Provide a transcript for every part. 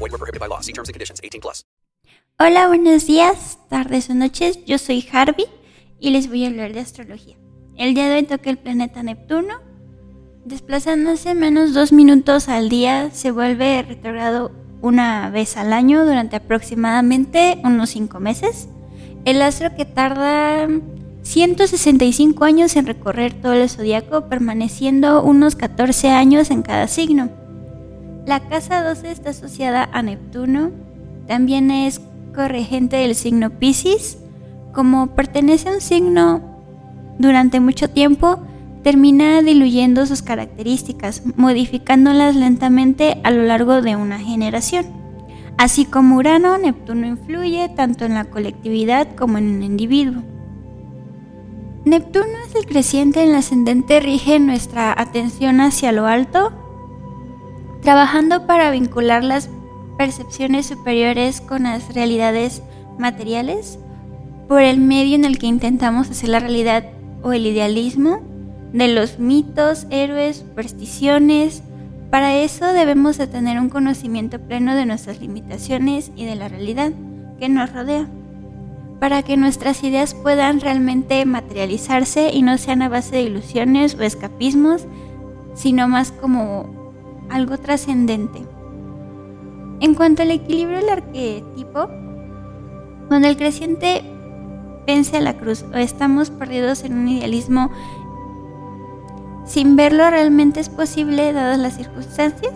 Group. Void were prohibited by law. See terms and conditions. 18 plus. Hola, buenos días, tardes o noches. Yo soy Harvey y les voy a hablar de astrología. El día de hoy toca el planeta Neptuno. Desplazándose menos dos minutos al día, se vuelve retrogrado una vez al año durante aproximadamente unos cinco meses. El astro que tarda 165 años en recorrer todo el zodiaco, permaneciendo unos 14 años en cada signo. La casa 12 está asociada a Neptuno, también es corregente del signo Pisces. Como pertenece a un signo durante mucho tiempo, termina diluyendo sus características, modificándolas lentamente a lo largo de una generación. Así como Urano, Neptuno influye tanto en la colectividad como en el individuo. Neptuno es el creciente en el ascendente, rige nuestra atención hacia lo alto, trabajando para vincular las percepciones superiores con las realidades materiales por el medio en el que intentamos hacer la realidad o el idealismo de los mitos, héroes, supersticiones. Para eso debemos de tener un conocimiento pleno de nuestras limitaciones y de la realidad que nos rodea, para que nuestras ideas puedan realmente materializarse y no sean a base de ilusiones o escapismos, sino más como algo trascendente. En cuanto al equilibrio del arquetipo, cuando el creciente vence a la cruz o estamos perdidos en un idealismo sin verlo realmente es posible dadas las circunstancias.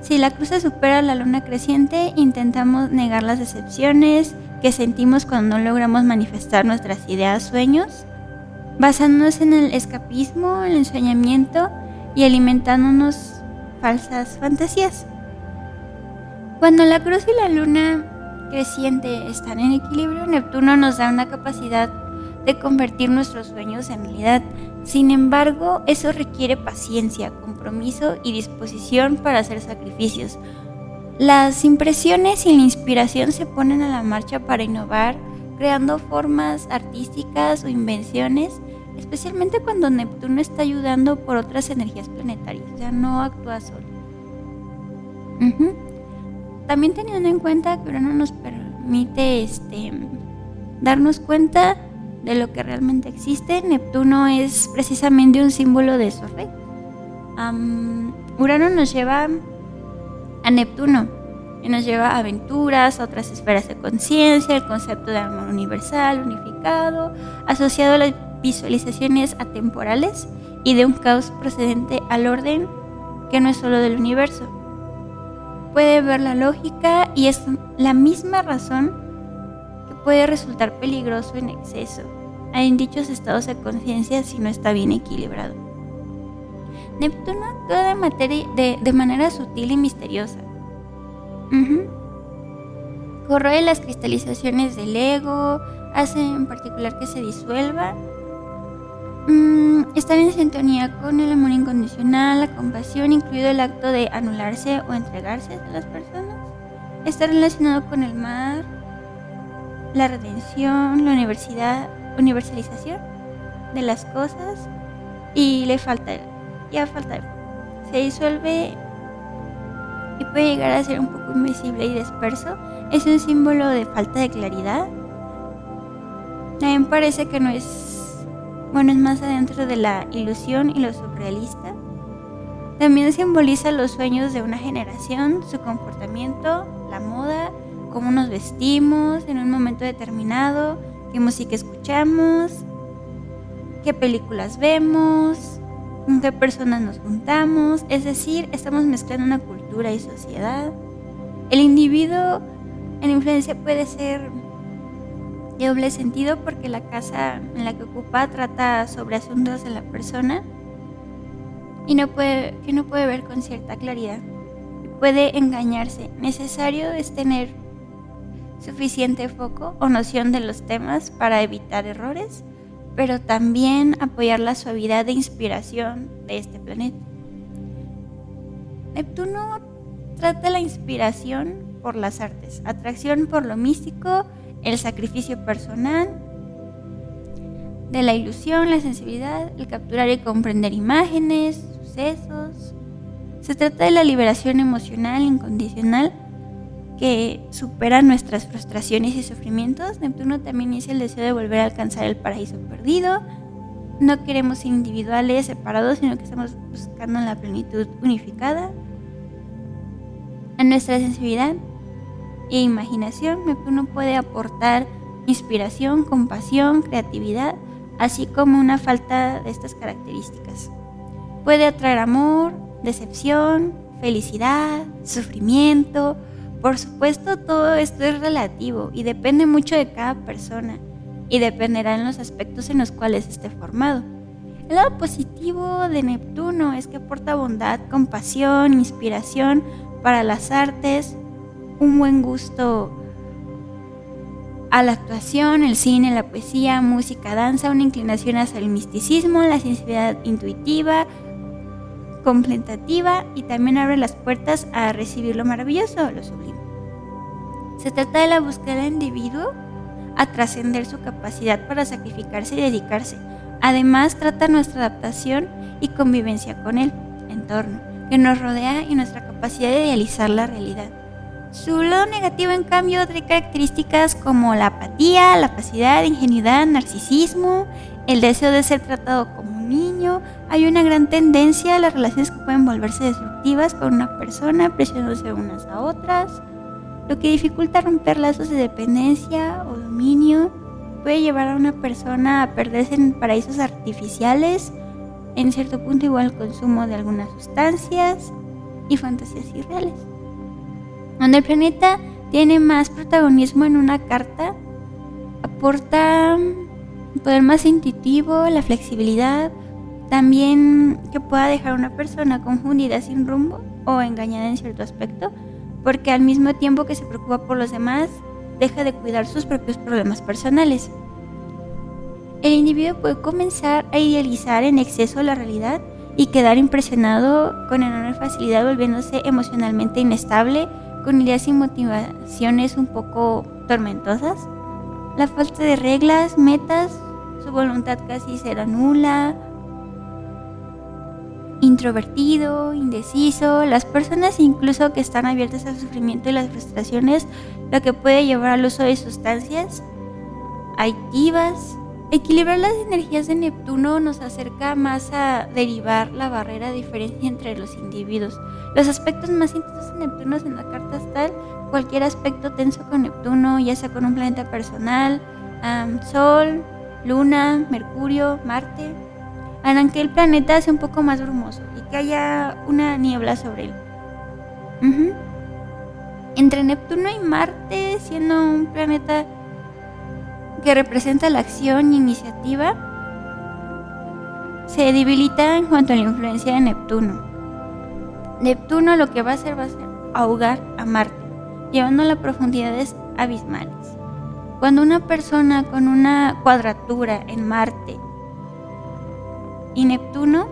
Si la cruz se supera a la luna creciente, intentamos negar las decepciones que sentimos cuando no logramos manifestar nuestras ideas, sueños, basándonos en el escapismo, el ensoñamiento y alimentándonos falsas fantasías. Cuando la cruz y la luna creciente están en equilibrio, Neptuno nos da una capacidad de convertir nuestros sueños en realidad. Sin embargo, eso requiere paciencia, compromiso y disposición para hacer sacrificios. Las impresiones y la inspiración se ponen a la marcha para innovar, creando formas artísticas o invenciones, especialmente cuando Neptuno está ayudando por otras energías planetarias, ya no actúa solo. También teniendo en cuenta que Urano nos permite este, darnos cuenta de lo que realmente existe, Neptuno es precisamente un símbolo de eso. Urano nos lleva a Neptuno y nos lleva a aventuras, a otras esferas de conciencia, el concepto de amor universal, unificado, asociado a las visualizaciones atemporales y de un caos procedente al orden que no es solo del universo. Puede ver la lógica y es la misma razón puede resultar peligroso en exceso en dichos estados de conciencia si no está bien equilibrado. Neptuno actúa de, materia, de, manera sutil y misteriosa. Corroe las cristalizaciones del ego, hace en particular que se disuelva. Estar en sintonía con el amor incondicional, la compasión, incluido el acto de anularse o entregarse a las personas. Está relacionado con el mar, la redención, la universidad, universalización de las cosas y le falta, ya falta, se disuelve y puede llegar a ser un poco invisible y disperso. Es un símbolo de falta de claridad. También parece que no es, bueno, es más adentro de la ilusión y lo surrealista. También simboliza los sueños de una generación, su comportamiento, la moda, cómo nos vestimos en un momento determinado, qué música escuchamos, qué películas vemos, con qué personas nos juntamos, es decir, estamos mezclando una cultura y sociedad. El individuo en influencia puede ser de doble sentido porque la casa en la que ocupa trata sobre asuntos de la persona y no puede, que no puede ver con cierta claridad. Puede engañarse. Necesario es tener suficiente foco o noción de los temas para evitar errores, pero también apoyar la suavidad de inspiración de este planeta. Neptuno trata la inspiración por las artes, atracción por lo místico, el sacrificio personal, de la ilusión, la sensibilidad, el capturar y comprender imágenes, sucesos. Se trata de la liberación emocional incondicional que supera nuestras frustraciones y sufrimientos. Neptuno también es el deseo de volver a alcanzar el paraíso perdido. No queremos individuales separados, sino que estamos buscando la plenitud unificada. A nuestra sensibilidad e imaginación, Neptuno puede aportar inspiración, compasión, creatividad, así como una falta de estas características. Puede atraer amor, decepción, felicidad, sufrimiento. Por supuesto, todo esto es relativo y depende mucho de cada persona y dependerá en los aspectos en los cuales esté formado. El lado positivo de Neptuno es que aporta bondad, compasión, inspiración para las artes, un buen gusto a la actuación, el cine, la poesía, música, danza, una inclinación hacia el misticismo, la sensibilidad intuitiva, contemplativa y también abre las puertas a recibir lo maravilloso, lo sublime. Se trata de la búsqueda del individuo a trascender su capacidad para sacrificarse y dedicarse. Además, trata nuestra adaptación y convivencia con el entorno que nos rodea y nuestra capacidad de idealizar la realidad. Su lado negativo, en cambio, trae características como la apatía, la capacidad, ingenuidad, narcisismo, el deseo de ser tratado como un niño. Hay una gran tendencia a las relaciones que pueden volverse destructivas con una persona, presionándose unas a otras, lo que dificulta romper lazos de dependencia o dominio. Puede llevar a una persona a perderse en paraísos artificiales, en cierto punto igual al consumo de algunas sustancias y fantasías irreales. Cuando el planeta tiene más protagonismo en una carta, aporta un poder más intuitivo, la flexibilidad, también que pueda dejar a una persona confundida sin rumbo o engañada en cierto aspecto, porque al mismo tiempo que se preocupa por los demás, deja de cuidar sus propios problemas personales. El individuo puede comenzar a idealizar en exceso la realidad y quedar impresionado con enorme facilidad volviéndose emocionalmente inestable con ideas y motivaciones un poco tormentosas. La falta de reglas, metas, su voluntad casi será nula. Introvertido, indeciso, las personas incluso que están abiertas al sufrimiento y las frustraciones, lo que puede llevar al uso de sustancias adictivas, Equilibrar las energías de Neptuno nos acerca más a derivar la barrera de diferencia entre los individuos. Los aspectos más intensos de Neptuno en la carta astral, cualquier aspecto tenso con Neptuno, ya sea con un planeta personal, Sol, Luna, Mercurio, Marte, harán que el planeta sea un poco más brumoso y que haya una niebla sobre él. Entre Neptuno y Marte, siendo un planeta que representa la acción y iniciativa, se debilita en cuanto a la influencia de Neptuno. Neptuno lo que va a hacer va a ser ahogar a Marte, llevando a profundidades abismales. Cuando una persona con una cuadratura en Marte y Neptuno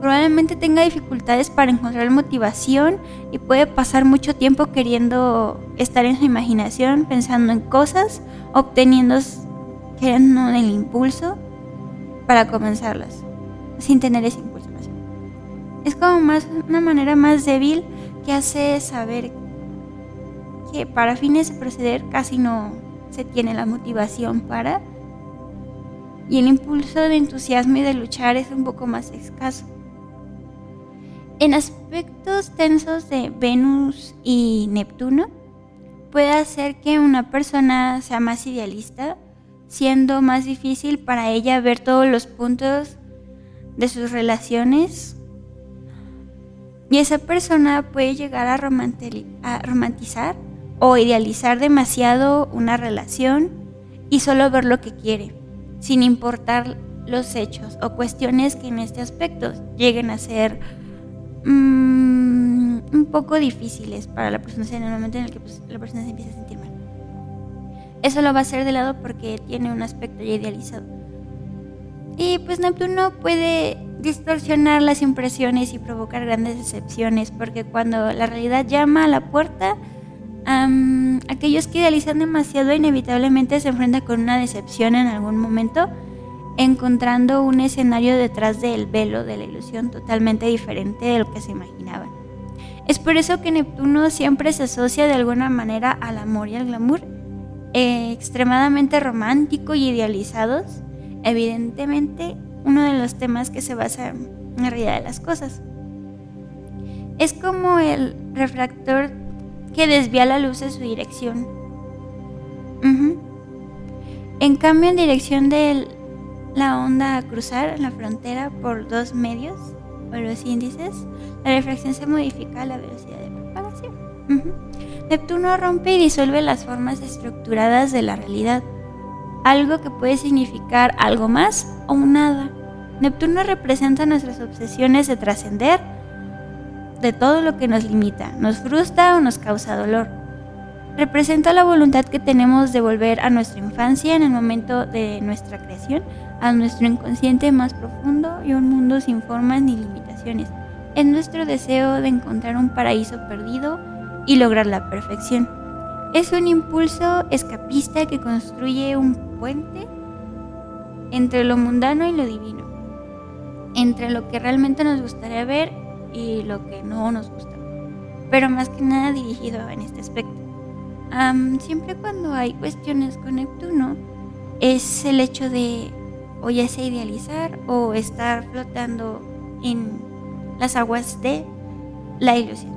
probablemente tenga dificultades para encontrar motivación y puede pasar mucho tiempo queriendo estar en su imaginación, pensando en cosas, obteniendo el impulso para comenzarlas, sin tener ese impulso. Es como más una manera más débil que hace saber que para fines de proceder casi no se tiene la motivación para y el impulso de entusiasmo y de luchar es un poco más escaso. En aspectos tensos de Venus y Neptuno, puede hacer que una persona sea más idealista siendo más difícil para ella ver todos los puntos de sus relaciones. Y esa persona puede llegar a, romantizar o idealizar demasiado una relación y solo ver lo que quiere, sin importar los hechos o cuestiones que en este aspecto lleguen a ser mm, un poco difíciles para la persona en el momento en el que pues, la persona se empieza a sentir mal. eso lo va a hacer de lado porque tiene un aspecto ya idealizado. Y pues Neptuno puede distorsionar las impresiones y provocar grandes decepciones, porque cuando la realidad llama a la puerta, aquellos que idealizan demasiado inevitablemente se enfrentan con una decepción en algún momento, encontrando un escenario detrás del velo de la ilusión totalmente diferente de lo que se imaginaban. Es por eso que Neptuno siempre se asocia de alguna manera al amor y al glamour, eh, extremadamente romántico y idealizados, evidentemente uno de los temas que se basa en la realidad de las cosas. Es como el refractor que desvía la luz de su dirección. En cambio, en dirección de la onda a cruzar la frontera por dos medios o los índices, la refracción se modifica a la velocidad de propagación. Neptuno rompe y disuelve las formas estructuradas de la realidad, algo que puede significar algo más o nada. Neptuno representa nuestras obsesiones de trascender de todo lo que nos limita, nos frustra o nos causa dolor. Representa la voluntad que tenemos de volver a nuestra infancia en el momento de nuestra creación, a nuestro inconsciente más profundo y un mundo sin formas ni limitaciones. Es nuestro deseo de encontrar un paraíso perdido y lograr la perfección. Es un impulso escapista que construye un puente entre lo mundano y lo divino, entre lo que realmente nos gustaría ver y lo que no nos gusta, pero más que nada dirigido en este aspecto. siempre cuando hay cuestiones con Neptuno, es el hecho de o ya sea idealizar o estar flotando en las aguas de la ilusión.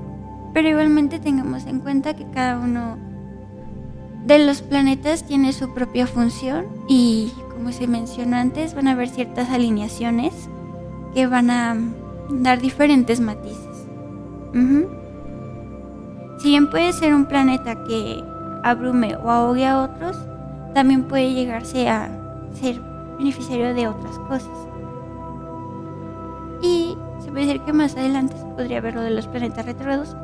Pero igualmente tengamos en cuenta que cada uno de los planetas tiene su propia función y como se mencionó antes van a haber ciertas alineaciones que van a dar diferentes matices. Si bien puede ser un planeta que abrume o ahogue a otros, también puede llegarse a ser beneficiario de otras cosas. Y se puede decir que más adelante podría ver lo de los planetas retrógrados,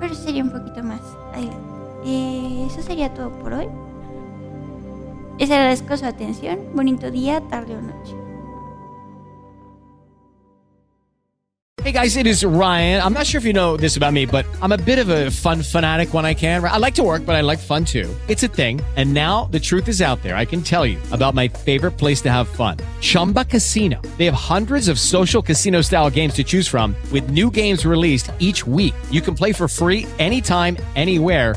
pero sería un poquito más adelante. Eh, eso sería todo por hoy. Les agradezco su atención. Bonito día, tarde o noche. Hey guys, it is Ryan. I'm not sure if you know this about me, but I'm a bit of a fun fanatic when I can. I like to work, but I like fun too. It's a thing. And now the truth is out there. I can tell you about my favorite place to have fun Chumba Casino. They have hundreds of social casino style games to choose from, with new games released each week. You can play for free anytime, anywhere